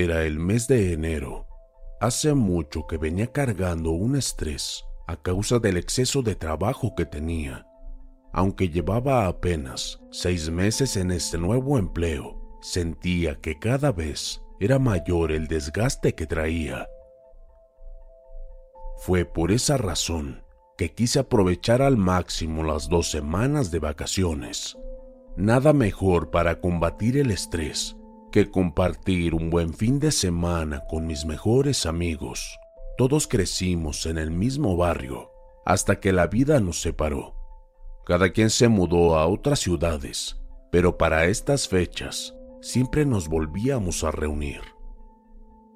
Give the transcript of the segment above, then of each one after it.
Era el mes de enero. Hace mucho que venía cargando un estrés a causa del exceso de trabajo que tenía. Aunque llevaba apenas seis meses en este nuevo empleo, sentía que cada vez era mayor el desgaste que traía. Fue por esa razón que quise aprovechar al máximo las dos semanas de vacaciones. Nada mejor para combatir el estrés que compartir un buen fin de semana con mis mejores amigos. Todos crecimos en el mismo barrio hasta que la vida nos separó. Cada quien se mudó a otras ciudades, pero para estas fechas siempre nos volvíamos a reunir.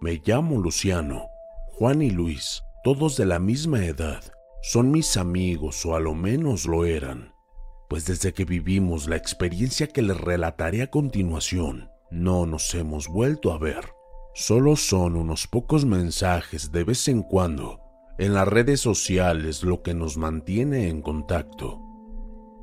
Me llamo Luciano, Juan y Luis, todos de la misma edad. Son mis amigos o a lo menos lo eran, pues desde que vivimos la experiencia que les relataré a continuación, no nos hemos vuelto a ver. Solo son unos pocos mensajes de vez en cuando en las redes sociales lo que nos mantiene en contacto.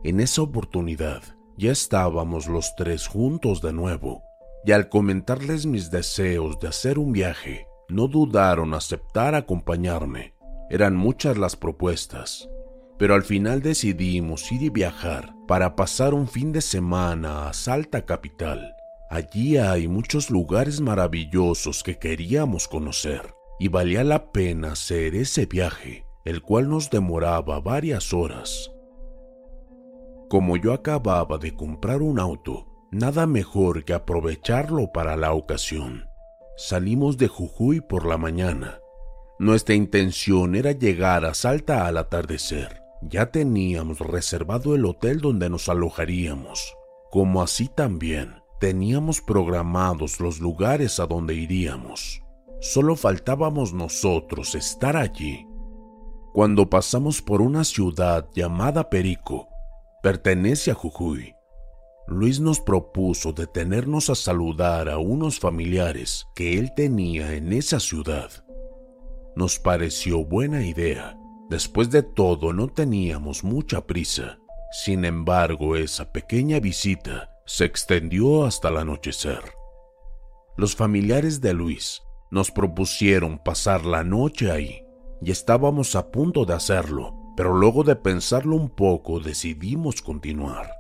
En esa oportunidad ya estábamos los tres juntos de nuevo, y al comentarles mis deseos de hacer un viaje, no dudaron aceptar acompañarme. Eran muchas las propuestas, pero al final decidimos ir y viajar para pasar un fin de semana a Salta Capital. Allí hay muchos lugares maravillosos que queríamos conocer y valía la pena hacer ese viaje, el cual nos demoraba varias horas. Como yo acababa de comprar un auto, nada mejor que aprovecharlo para la ocasión. Salimos de Jujuy por la mañana. Nuestra intención era llegar a Salta al atardecer. Ya teníamos reservado el hotel donde nos alojaríamos, como así también teníamos programados los lugares a donde iríamos. Solo faltábamos nosotros estar allí. Cuando pasamos por una ciudad llamada Perico, pertenece a Jujuy. Luis nos propuso detenernos a saludar a unos familiares que él tenía en esa ciudad. Nos pareció buena idea. Después de todo no teníamos mucha prisa. Sin embargo, esa pequeña visita se extendió hasta el anochecer. Los familiares de Luis nos propusieron pasar la noche ahí y estábamos a punto de hacerlo pero luego de pensarlo un poco decidimos continuar.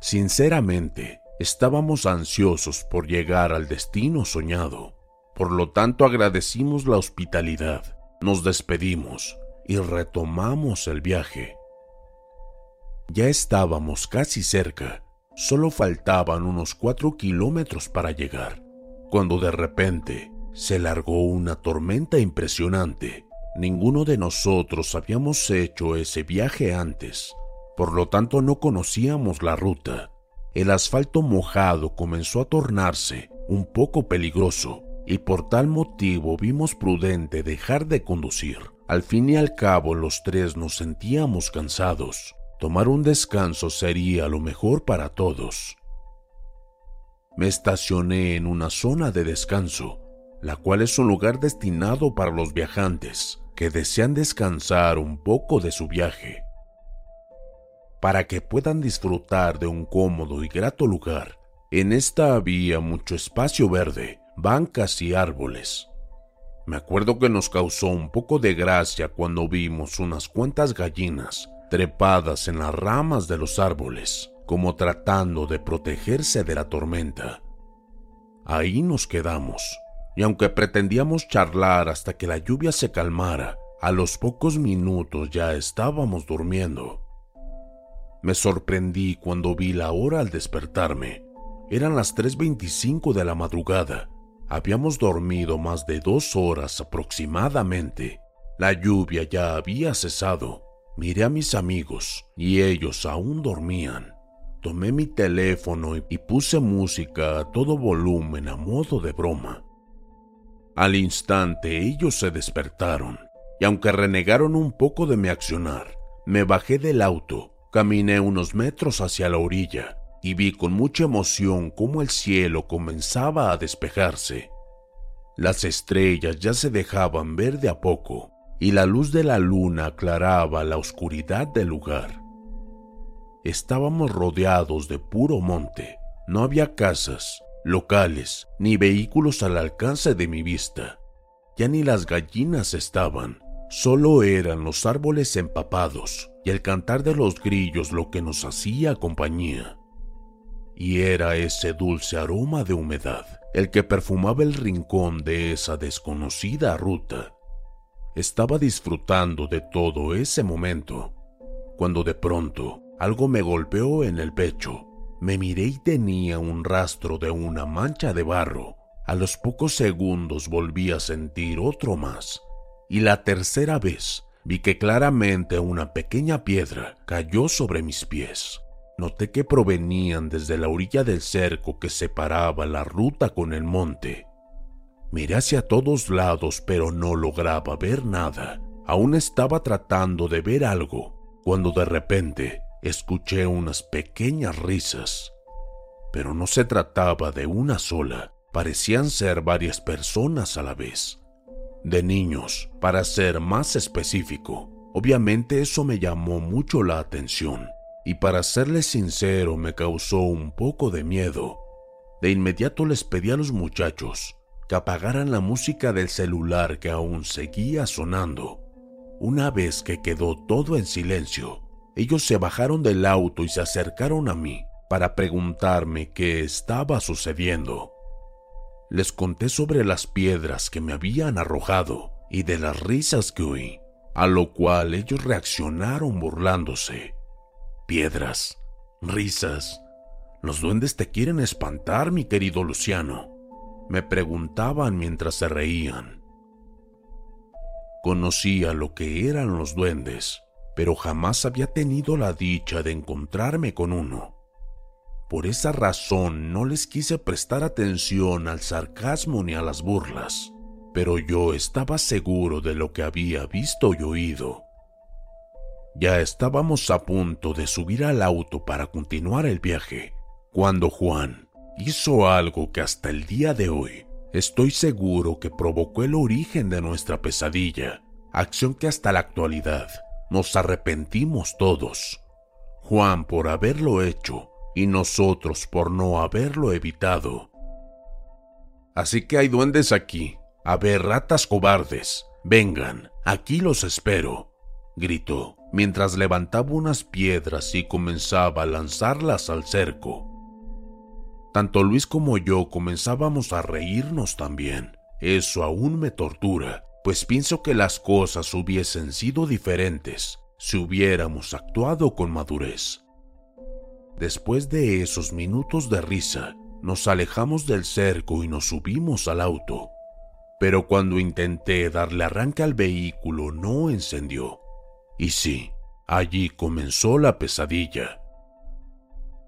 Sinceramente, estábamos ansiosos por llegar al destino soñado. Por lo tanto, agradecimos la hospitalidad, nos despedimos y retomamos el viaje. Ya estábamos casi cerca, solo faltaban unos cuatro kilómetros para llegar, cuando de repente se largó una tormenta impresionante Ninguno de nosotros habíamos hecho ese viaje antes, por lo tanto no conocíamos la ruta. El asfalto mojado comenzó a tornarse un poco peligroso y por tal motivo vimos prudente dejar de conducir. Al fin y al cabo los tres nos sentíamos cansados. Tomar un descanso sería lo mejor para todos. me estacioné en una zona de descanso, la cual es un lugar destinado para los viajantes que desean descansar un poco de su viaje. Para que puedan disfrutar de un cómodo y grato lugar, en esta había mucho espacio verde, bancas y árboles. Me acuerdo que nos causó un poco de gracia cuando vimos unas cuantas gallinas trepadas en las ramas de los árboles, como tratando de protegerse de la tormenta. Ahí nos quedamos, y aunque pretendíamos charlar hasta que la lluvia se calmara, a los pocos minutos ya estábamos durmiendo. Me sorprendí cuando vi la hora al despertarme. Eran las 3.25 de la madrugada Habíamos dormido más de dos horas aproximadamente. La lluvia ya había cesado. Miré a mis amigos y ellos aún dormían. Tomé mi teléfono y puse música a todo volumen a modo de broma. Al instante ellos se despertaron y aunque renegaron un poco de mi accionar, me bajé del auto, caminé unos metros hacia la orilla y vi con mucha emoción cómo el cielo comenzaba a despejarse. Las estrellas ya se dejaban ver de a poco y la luz de la luna aclaraba la oscuridad del lugar. Estábamos rodeados de puro monte, no había casas, locales, ni vehículos al alcance de mi vista. Ya ni las gallinas estaban, solo eran los árboles empapados y el cantar de los grillos lo que nos hacía compañía y era ese dulce aroma de humedad el que perfumaba el rincón de esa desconocida ruta. Estaba disfrutando de todo ese momento, cuando de pronto algo me golpeó en el pecho. Me miré y tenía un rastro de una mancha de barro. A los pocos segundos volví a sentir otro más. Y la tercera vez vi que claramente una pequeña piedra cayó sobre mis pies. Noté que provenían desde la orilla del cerco que separaba la ruta con el monte. Miré hacia todos lados, pero no lograba ver nada. Aún estaba tratando de ver algo, cuando de repente escuché unas pequeñas risas. Pero no se trataba de una sola, parecían ser varias personas a la vez. De niños, para ser más específico. Obviamente eso me llamó mucho la atención y para serles sincero me causó un poco de miedo. De inmediato les pedí a los muchachos que apagaran la música del celular que aún seguía sonando. Una vez que quedó todo en silencio, ellos se bajaron del auto y se acercaron a mí para preguntarme qué estaba sucediendo. Les conté sobre las piedras que me habían arrojado y de las risas que oí, a lo cual ellos reaccionaron burlándose. Piedras, risas. Los duendes te quieren espantar, mi querido Luciano. Me preguntaban mientras se reían. Conocía lo que eran los duendes, pero jamás había tenido la dicha de encontrarme con uno. Por esa razón no les quise prestar atención al sarcasmo ni a las burlas, pero yo estaba seguro de lo que había visto y oído. Ya estábamos a punto de subir al auto para continuar el viaje, cuando Juan hizo algo que hasta el día de hoy estoy seguro que provocó el origen de nuestra pesadilla, acción que hasta la actualidad nos arrepentimos todos. Juan por haberlo hecho y nosotros por no haberlo evitado. Así que hay duendes aquí. A ver, ratas cobardes, vengan, aquí los espero, gritó mientras levantaba unas piedras y comenzaba a lanzarlas al cerco. Tanto Luis como yo comenzábamos a reírnos también. Eso aún me tortura, pues pienso que las cosas hubiesen sido diferentes si hubiéramos actuado con madurez. Después de esos minutos de risa, nos alejamos del cerco y nos subimos al auto. Pero cuando intenté darle arranque al vehículo no encendió. Y sí, allí comenzó la pesadilla.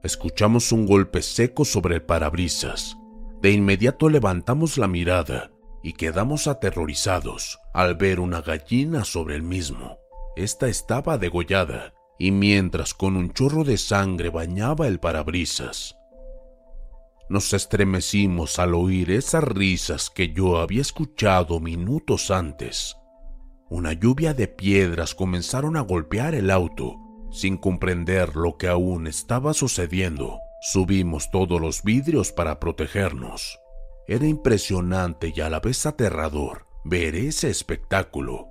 Escuchamos un golpe seco sobre el parabrisas. De inmediato levantamos la mirada y quedamos aterrorizados al ver una gallina sobre el mismo. Esta estaba degollada y mientras con un chorro de sangre bañaba el parabrisas. nos estremecimos al oír esas risas que yo había escuchado minutos antes. Una lluvia de piedras comenzaron a golpear el auto. Sin comprender lo que aún estaba sucediendo, subimos todos los vidrios para protegernos. Era impresionante y a la vez aterrador ver ese espectáculo.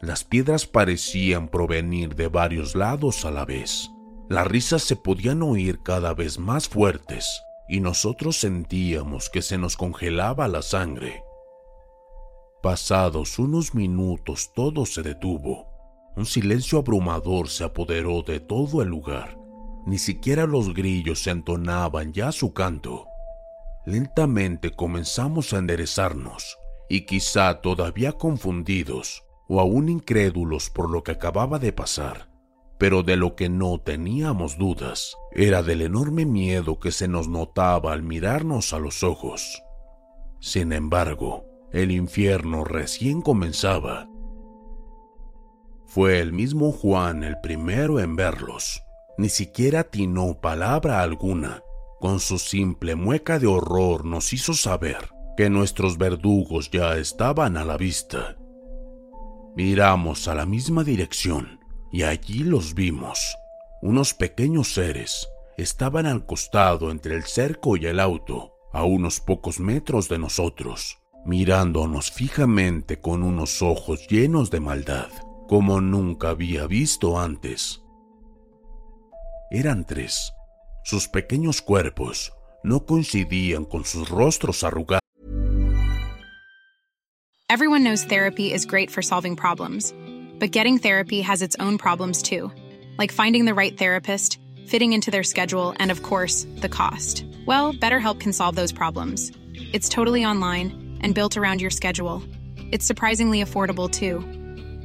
Las piedras parecían provenir de varios lados a la vez. Las risas se podían oír cada vez más fuertes y nosotros sentíamos que se nos congelaba la sangre. Pasados unos minutos todo se detuvo. Un silencio abrumador se apoderó de todo el lugar. Ni siquiera los grillos se entonaban ya su canto. Lentamente comenzamos a enderezarnos, y quizá todavía confundidos o aún incrédulos por lo que acababa de pasar, pero de lo que no teníamos dudas era del enorme miedo que se nos notaba al mirarnos a los ojos. Sin embargo, el infierno recién comenzaba. Fue el mismo Juan el primero en verlos. Ni siquiera atinó palabra alguna. Con su simple mueca de horror nos hizo saber que nuestros verdugos ya estaban a la vista. Miramos a la misma dirección y allí los vimos. Unos pequeños seres estaban al costado entre el cerco y el auto, a unos pocos metros de nosotros mirándonos fijamente con unos ojos llenos de maldad, como nunca había visto antes. Eran tres. Sus pequeños cuerpos no coincidían con sus rostros arrugados. Everyone knows therapy is great for solving problems, but getting therapy has its own problems too, like finding the right therapist, fitting into their schedule, and of course, the cost. Well, BetterHelp can solve those problems. It's totally online and built around your schedule. It's surprisingly affordable too.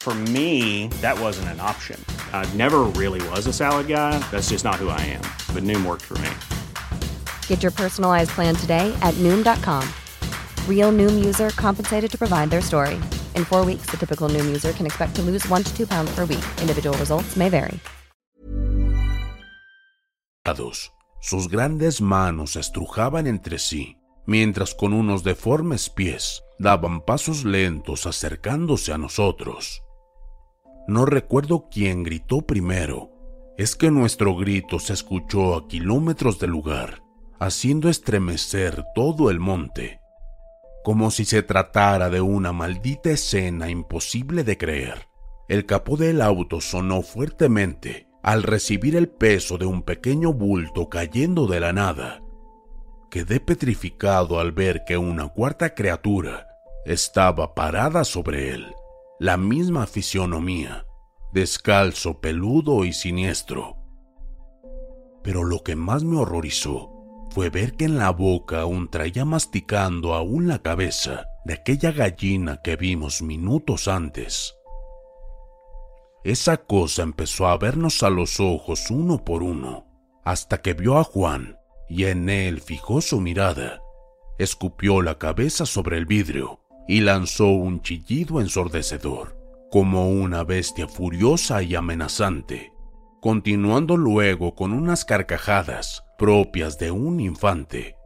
For me, that wasn't an option. I never really was a salad guy. That's just not who I am. But Noom worked for me. Get your personalized plan today at Noom.com. Real Noom user compensated to provide their story. In four weeks, the typical Noom user can expect to lose one to two pounds per week. Individual results may vary. Sus grandes manos estrujaban entre sí, mientras con unos deformes pies daban pasos lentos acercándose a nosotros. No recuerdo quién gritó primero. Es que nuestro grito se escuchó a kilómetros del lugar, haciendo estremecer todo el monte, como si se tratara de una maldita escena imposible de creer. El capó del auto sonó fuertemente al recibir el peso de un pequeño bulto cayendo de la nada. Quedé petrificado al ver que una cuarta criatura estaba parada sobre él la misma fisionomía, descalzo, peludo y siniestro. Pero lo que más me horrorizó fue ver que en la boca aún traía masticando aún la cabeza de aquella gallina que vimos minutos antes. Esa cosa empezó a vernos a los ojos uno por uno, hasta que vio a Juan y en él fijó su mirada. Escupió la cabeza sobre el vidrio y lanzó un chillido ensordecedor, como una bestia furiosa y amenazante, continuando luego con unas carcajadas propias de un infante.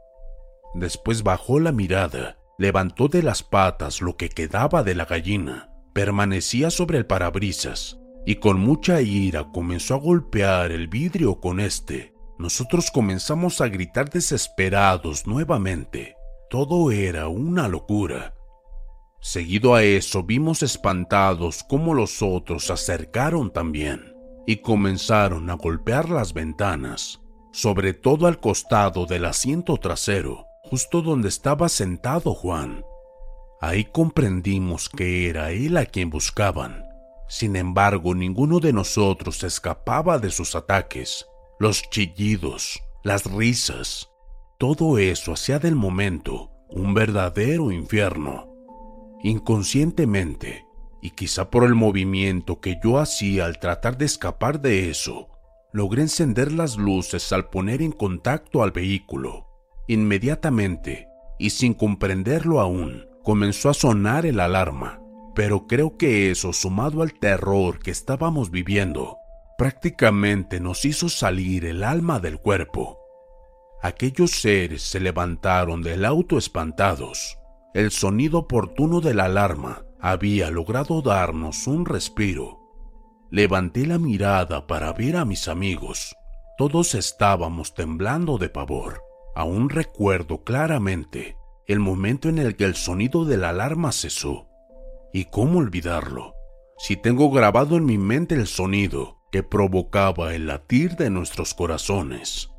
Después bajó la mirada, levantó de las patas lo que quedaba de la gallina, permanecía sobre el parabrisas y con mucha ira comenzó a golpear el vidrio con este. Nosotros comenzamos a gritar desesperados nuevamente. Todo era una locura. Seguido a eso vimos espantados cómo los otros se acercaron también y comenzaron a golpear las ventanas, sobre todo al costado del asiento trasero, justo donde estaba sentado Juan. Ahí comprendimos que era él a quien buscaban. Sin embargo, ninguno de nosotros escapaba de sus ataques, los chillidos, las risas. Todo eso hacía del momento un verdadero infierno. Inconscientemente y quizá por el movimiento que yo hacía al tratar de escapar de eso, logré encender las luces al poner en contacto al vehículo. Inmediatamente, y sin comprenderlo aún, comenzó a sonar el alarma, pero creo que eso, sumado al terror que estábamos viviendo, prácticamente nos hizo salir el alma del cuerpo. Aquellos seres se levantaron del auto espantados. El sonido oportuno de la alarma había logrado darnos un respiro. Levanté la mirada para ver a mis amigos. Todos estábamos temblando de pavor. Aún recuerdo claramente el momento en el que el sonido de la alarma cesó. ¿Y cómo olvidarlo? Si tengo grabado en mi mente el sonido que provocaba el latir de nuestros corazones.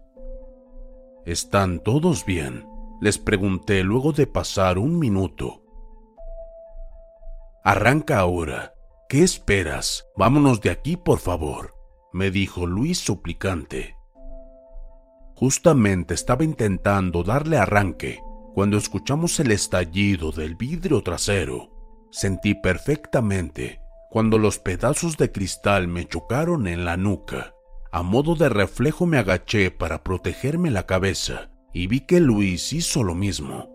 ¿Están todos bien? Les pregunté luego de pasar un minuto. Arranca ahora. ¿Qué esperas? Vámonos de aquí, por favor, me dijo Luis suplicante. Justamente estaba intentando darle arranque cuando escuchamos el estallido del vidrio trasero. Sentí perfectamente cuando los pedazos de cristal me chocaron en la nuca. A modo de reflejo me agaché para protegerme la cabeza y vi que Luis hizo lo mismo.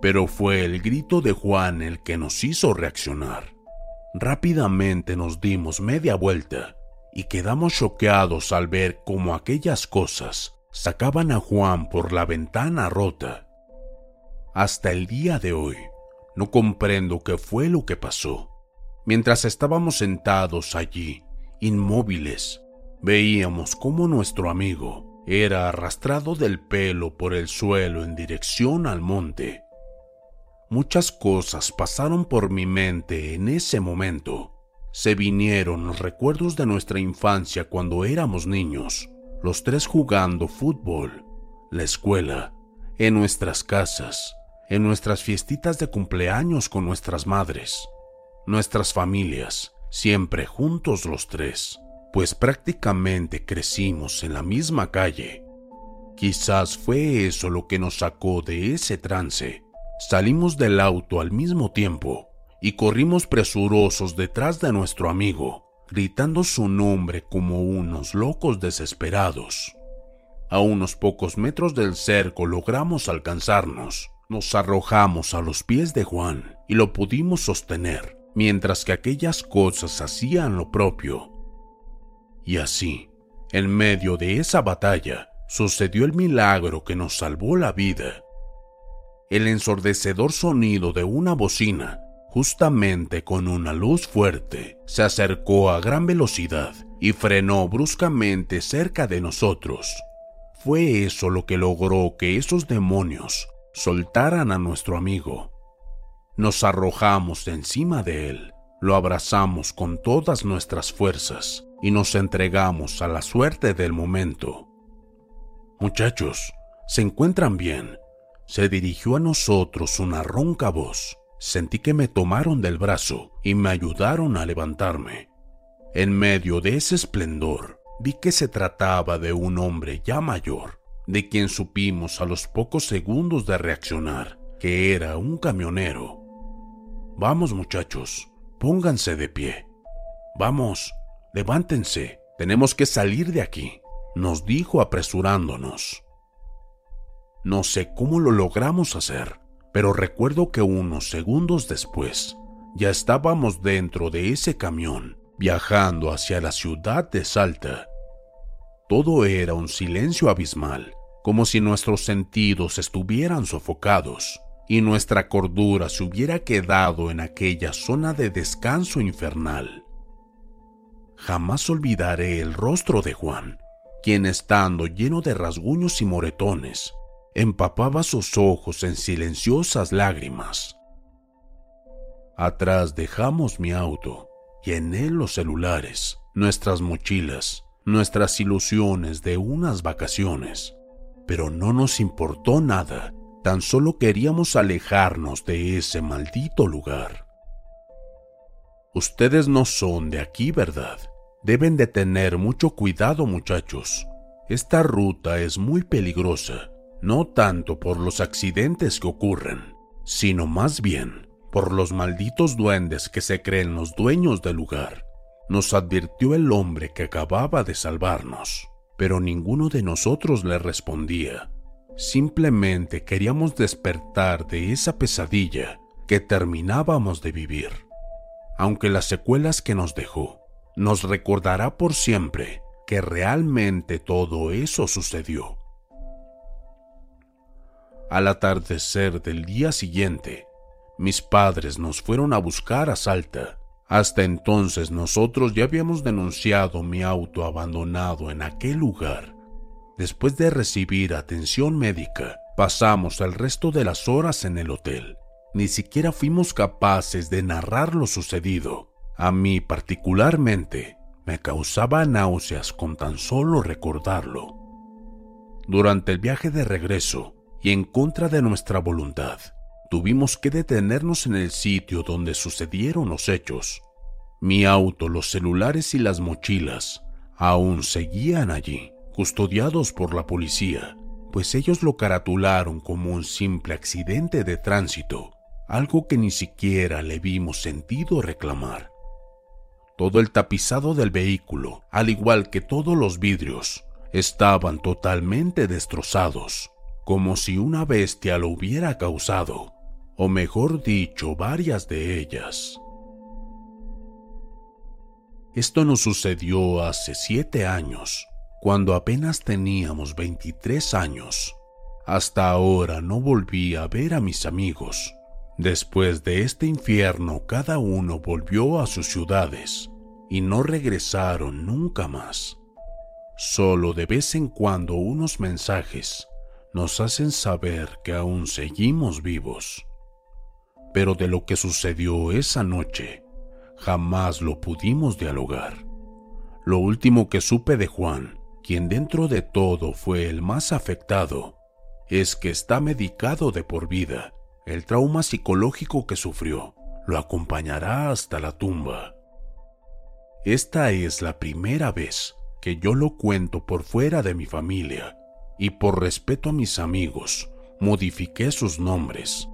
Pero fue el grito de Juan el que nos hizo reaccionar. Rápidamente nos dimos media vuelta y quedamos choqueados al ver cómo aquellas cosas sacaban a Juan por la ventana rota. Hasta el día de hoy, no comprendo qué fue lo que pasó. Mientras estábamos sentados allí, inmóviles, veíamos cómo nuestro amigo era arrastrado del pelo por el suelo en dirección al monte. Muchas cosas pasaron por mi mente en ese momento. Se vinieron los recuerdos de nuestra infancia cuando éramos niños, los tres jugando fútbol, la escuela, en nuestras casas, en nuestras fiestitas de cumpleaños con nuestras madres, nuestras familias, siempre juntos los tres, pues prácticamente crecimos en la misma calle. Quizás fue eso lo que nos sacó de ese trance Salimos del auto al mismo tiempo y corrimos presurosos detrás de nuestro amigo, gritando su nombre como unos locos desesperados. A unos pocos metros del cerco logramos alcanzarnos. Nos arrojamos a los pies de Juan y lo pudimos sostener, mientras que aquellas cosas hacían lo propio. Y así, en medio de esa batalla, sucedió el milagro que nos salvó la vida el ensordecedor sonido de una bocina, justamente con una luz fuerte, se acercó a gran velocidad y frenó bruscamente cerca de nosotros. Fue eso lo que logró que esos demonios soltaran a nuestro amigo. Nos arrojamos encima de él, lo abrazamos con todas nuestras fuerzas y nos entregamos a la suerte del momento. Muchachos, ¿se encuentran bien? Se dirigió a nosotros una ronca voz. Sentí que me tomaron del brazo y me ayudaron a levantarme. En medio de ese esplendor, vi que se trataba de un hombre ya mayor, de quien supimos a los pocos segundos de reaccionar que era un camionero. Vamos muchachos, pónganse de pie. Vamos, levántense, tenemos que salir de aquí, nos dijo apresurándonos. No sé cómo lo logramos hacer, pero recuerdo que unos segundos después ya estábamos dentro de ese camión, viajando hacia la ciudad de Salta. Todo era un silencio abismal, como si nuestros sentidos estuvieran sofocados y nuestra cordura se hubiera quedado en aquella zona de descanso infernal. Jamás olvidaré el rostro de Juan, quien estando lleno de rasguños y moretones, empapaba sus ojos en silenciosas lágrimas. Atrás dejamos mi auto y en él los celulares, nuestras mochilas, nuestras ilusiones de unas vacaciones. Pero no nos importó nada, tan solo queríamos alejarnos de ese maldito lugar. Ustedes no son de aquí, ¿verdad? Deben de tener mucho cuidado, muchachos. Esta ruta es muy peligrosa no tanto por los accidentes que ocurren, sino más bien por los malditos duendes que se creen los dueños del lugar, nos advirtió el hombre que acababa de salvarnos, pero ninguno de nosotros le respondía. Simplemente queríamos despertar de esa pesadilla que terminábamos de vivir. Aunque las secuelas que nos dejó nos recordará por siempre que realmente todo eso sucedió. Al atardecer del día siguiente, mis padres nos fueron a buscar a Salta. Hasta entonces nosotros ya habíamos denunciado mi auto abandonado en aquel lugar. Después de recibir atención médica, pasamos el resto de las horas en el hotel. Ni siquiera fuimos capaces de narrar lo sucedido. A mí particularmente me causaba náuseas con tan solo recordarlo. Durante el viaje de regreso, y en contra de nuestra voluntad, tuvimos que detenernos en el sitio donde sucedieron los hechos. Mi auto, los celulares y las mochilas aún seguían allí, custodiados por la policía, pues ellos lo caratularon como un simple accidente de tránsito, algo que ni siquiera le vimos sentido reclamar. Todo el tapizado del vehículo, al igual que todos los vidrios, estaban totalmente destrozados, como si una bestia lo hubiera causado o mejor dicho, varias de ellas. Esto nos sucedió hace siete años, cuando apenas teníamos 23 años. Hasta ahora no volví a ver a mis amigos. Después de este infierno, cada uno volvió a sus ciudades y no regresaron nunca más. Solo de vez en cuando unos mensajes nos hacen saber que aún seguimos vivos pero de lo que sucedió esa noche jamás lo pudimos dialogar. Lo último que supe de Juan, quien dentro de todo fue el más afectado, es que está medicado de por vida. El trauma psicológico que sufrió lo acompañará hasta la tumba. Esta es la primera vez que yo lo cuento por fuera de mi familia y por respeto a mis amigos modifiqué sus nombres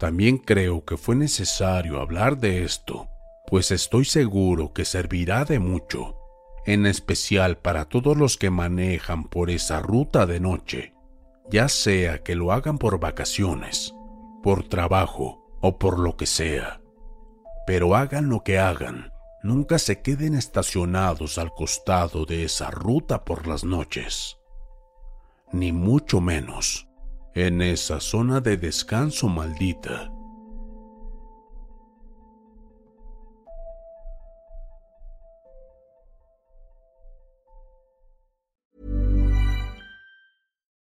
también creo que fue necesario hablar de esto, pues estoy seguro que servirá de mucho, en especial para todos los que manejan por esa ruta de noche, ya sea que lo hagan por vacaciones, por trabajo o por lo que sea. Pero hagan lo que hagan, nunca se queden estacionados al costado de esa ruta por las noches, ni mucho menos en esa zona de descanso maldita.